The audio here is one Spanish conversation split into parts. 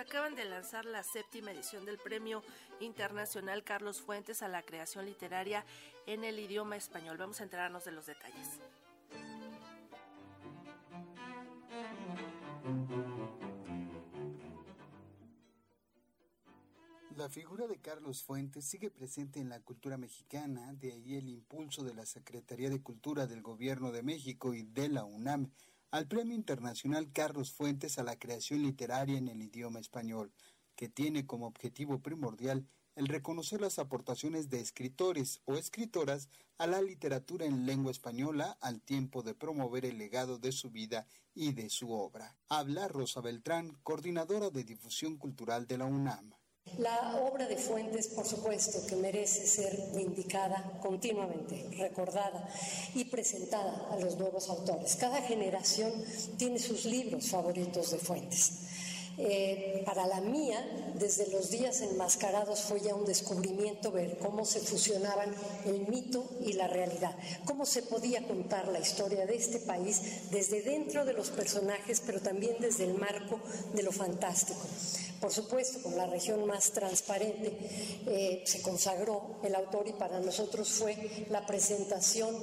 acaban de lanzar la séptima edición del Premio Internacional Carlos Fuentes a la creación literaria en el idioma español. Vamos a enterarnos de los detalles. La figura de Carlos Fuentes sigue presente en la cultura mexicana, de ahí el impulso de la Secretaría de Cultura del Gobierno de México y de la UNAM al Premio Internacional Carlos Fuentes a la creación literaria en el idioma español, que tiene como objetivo primordial el reconocer las aportaciones de escritores o escritoras a la literatura en lengua española al tiempo de promover el legado de su vida y de su obra. Habla Rosa Beltrán, coordinadora de difusión cultural de la UNAM. La obra de Fuentes, por supuesto, que merece ser vindicada continuamente, recordada y presentada a los nuevos autores. Cada generación tiene sus libros favoritos de Fuentes. Eh, para la mía, desde los días enmascarados fue ya un descubrimiento ver cómo se fusionaban el mito y la realidad, cómo se podía contar la historia de este país desde dentro de los personajes, pero también desde el marco de lo fantástico. Por supuesto, con la región más transparente eh, se consagró el autor y para nosotros fue la presentación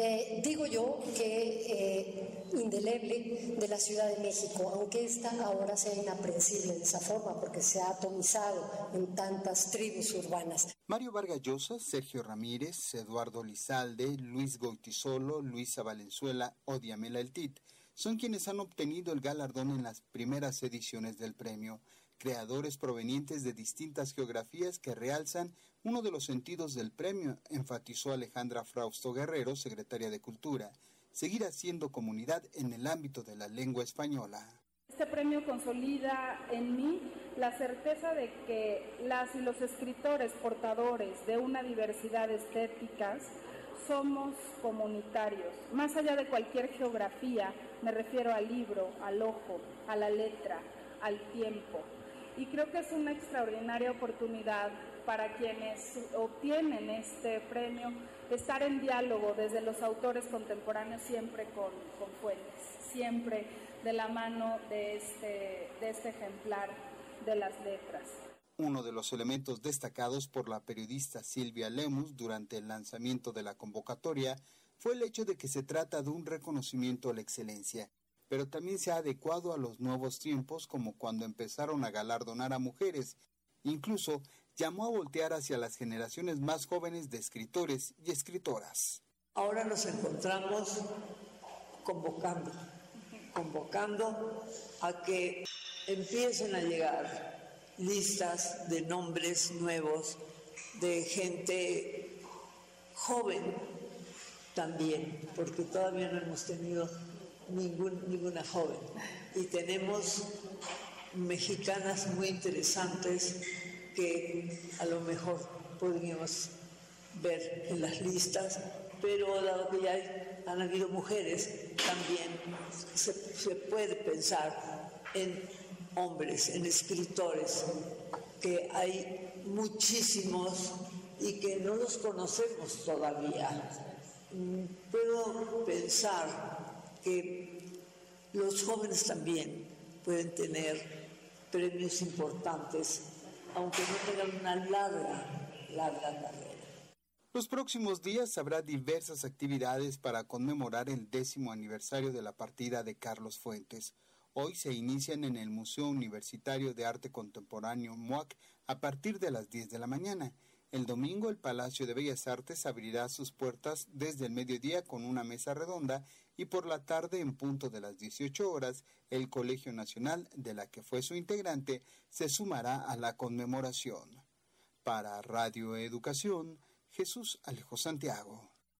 eh, digo yo que eh, indeleble de la Ciudad de México, aunque esta ahora sea inaprensible de esa forma porque se ha atomizado en tantas tribus urbanas. Mario Vargas Llosa, Sergio Ramírez, Eduardo Lizalde, Luis Goitisolo, Luisa Valenzuela o Diamela El Tit son quienes han obtenido el galardón en las primeras ediciones del premio, creadores provenientes de distintas geografías que realzan uno de los sentidos del premio, enfatizó Alejandra Frausto Guerrero, secretaria de Cultura, seguir haciendo comunidad en el ámbito de la lengua española. Este premio consolida en mí la certeza de que las y los escritores portadores de una diversidad estéticas somos comunitarios. Más allá de cualquier geografía, me refiero al libro, al ojo, a la letra, al tiempo. Y creo que es una extraordinaria oportunidad para quienes obtienen este premio estar en diálogo desde los autores contemporáneos siempre con, fuentes, siempre de la mano de este, de este ejemplar de las letras. Uno de los elementos destacados por la periodista Silvia Lemus durante el lanzamiento de la convocatoria fue el hecho de que se trata de un reconocimiento a la excelencia, pero también se ha adecuado a los nuevos tiempos como cuando empezaron a galardonar a mujeres. Incluso llamó a voltear hacia las generaciones más jóvenes de escritores y escritoras. Ahora nos encontramos convocando, convocando a que empiecen a llegar listas de nombres nuevos de gente joven también, porque todavía no hemos tenido ningún, ninguna joven. Y tenemos mexicanas muy interesantes que a lo mejor podríamos ver en las listas, pero dado que ya han habido mujeres, también se, se puede pensar en hombres, en escritores, que hay muchísimos y que no los conocemos todavía. Mm, puedo pensar los jóvenes también pueden tener premios importantes, aunque no tengan una larga, larga carrera. Los próximos días habrá diversas actividades para conmemorar el décimo aniversario de la partida de Carlos Fuentes. Hoy se inician en el Museo Universitario de Arte Contemporáneo MUAC a partir de las 10 de la mañana. El domingo el Palacio de Bellas Artes abrirá sus puertas desde el mediodía con una mesa redonda y por la tarde en punto de las 18 horas el Colegio Nacional, de la que fue su integrante, se sumará a la conmemoración. Para Radio Educación, Jesús Alejo Santiago.